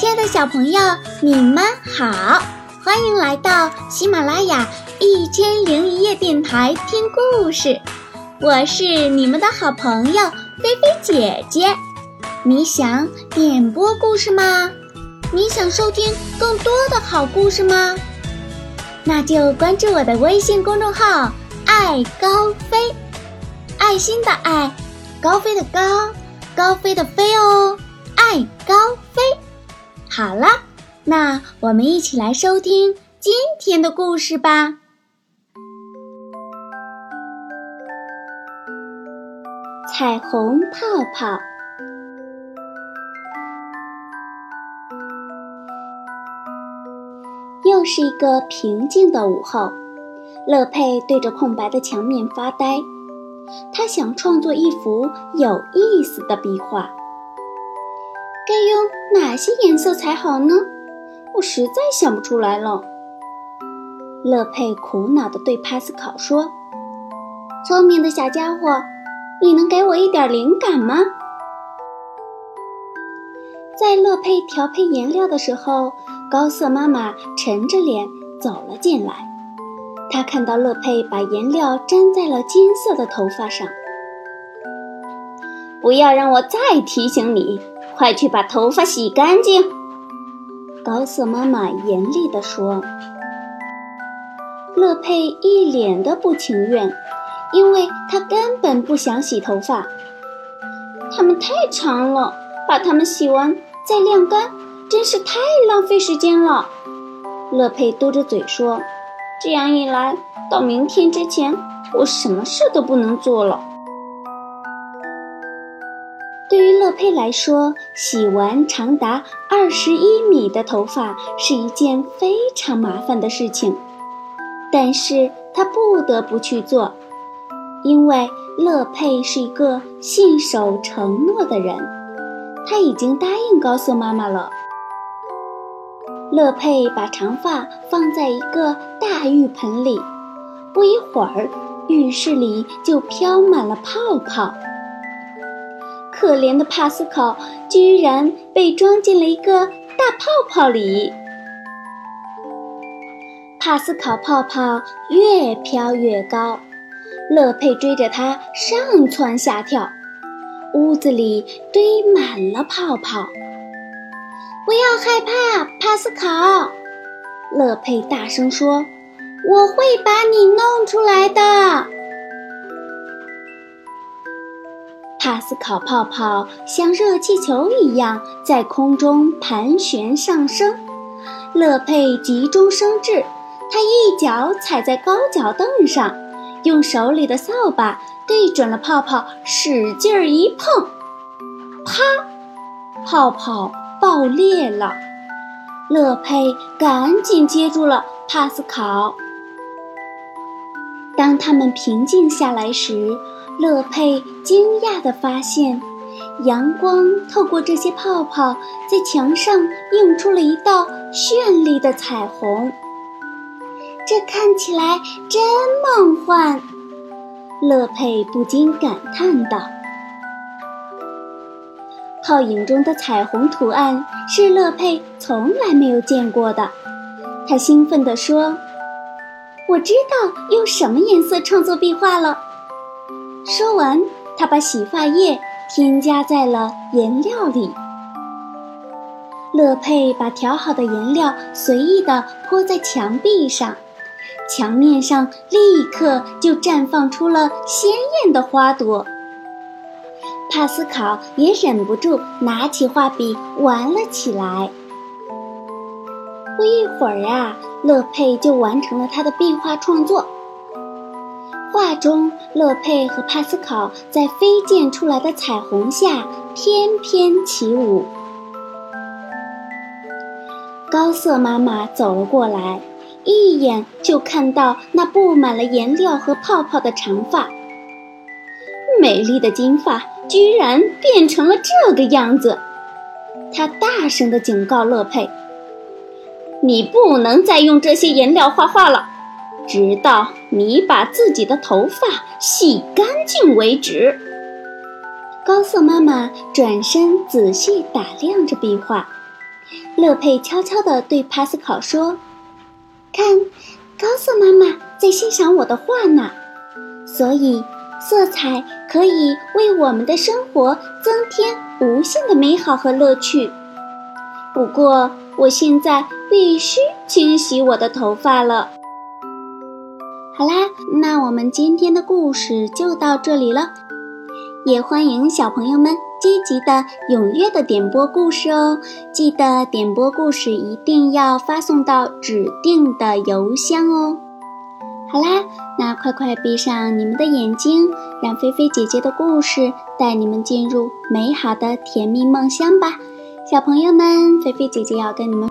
亲爱的小朋友，你们好，欢迎来到喜马拉雅一千零一夜电台听故事。我是你们的好朋友菲菲姐姐。你想点播故事吗？你想收听更多的好故事吗？那就关注我的微信公众号“爱高飞”，爱心的爱，高飞的高，高飞的飞哦，爱高飞。好了，那我们一起来收听今天的故事吧。彩虹泡泡。又是一个平静的午后，乐佩对着空白的墙面发呆。他想创作一幅有意思的壁画。哪些颜色才好呢？我实在想不出来了。乐佩苦恼地对帕斯考说：“聪明的小家伙，你能给我一点灵感吗？”在乐佩调配颜料的时候，高瑟妈妈沉着脸走了进来。她看到乐佩把颜料粘在了金色的头发上。不要让我再提醒你。快去把头发洗干净！高瑟妈妈严厉地说。乐佩一脸的不情愿，因为她根本不想洗头发。它们太长了，把它们洗完再晾干，真是太浪费时间了。乐佩嘟着嘴说：“这样一来，到明天之前，我什么事都不能做了。”对于乐佩来说，洗完长达二十一米的头发是一件非常麻烦的事情，但是她不得不去做，因为乐佩是一个信守承诺的人，她已经答应告诉妈妈了。乐佩把长发放在一个大浴盆里，不一会儿，浴室里就飘满了泡泡。可怜的帕斯考居然被装进了一个大泡泡里。帕斯考泡泡越飘越高，乐佩追着他上蹿下跳，屋子里堆满了泡泡。不要害怕，帕斯考，乐佩大声说：“我会把你弄出来的。”帕斯考泡泡像热气球一样在空中盘旋上升，乐佩急中生智，他一脚踩在高脚凳上，用手里的扫把对准了泡泡，使劲儿一碰，啪，泡泡爆裂了。乐佩赶紧接住了帕斯考。当他们平静下来时，乐佩惊讶地发现，阳光透过这些泡泡，在墙上映出了一道绚丽的彩虹。这看起来真梦幻，乐佩不禁感叹道。泡影中的彩虹图案是乐佩从来没有见过的，他兴奋地说：“我知道用什么颜色创作壁画了。”说完，他把洗发液添加在了颜料里。乐佩把调好的颜料随意地泼在墙壁上，墙面上立刻就绽放出了鲜艳的花朵。帕斯考也忍不住拿起画笔玩了起来。不一会儿啊，乐佩就完成了他的壁画创作。画中，乐佩和帕斯考在飞溅出来的彩虹下翩翩起舞。高瑟妈妈走了过来，一眼就看到那布满了颜料和泡泡的长发。美丽的金发居然变成了这个样子！她大声地警告乐佩：“你不能再用这些颜料画画了。”直到你把自己的头发洗干净为止。高瑟妈妈转身仔细打量着壁画，乐佩悄悄地对帕斯考说：“看，高瑟妈妈在欣赏我的画呢。所以，色彩可以为我们的生活增添无限的美好和乐趣。不过，我现在必须清洗我的头发了。”好啦，那我们今天的故事就到这里了。也欢迎小朋友们积极的、踊跃的点播故事哦。记得点播故事一定要发送到指定的邮箱哦。好啦，那快快闭上你们的眼睛，让菲菲姐姐的故事带你们进入美好的甜蜜梦乡吧。小朋友们，菲菲姐姐要跟你们。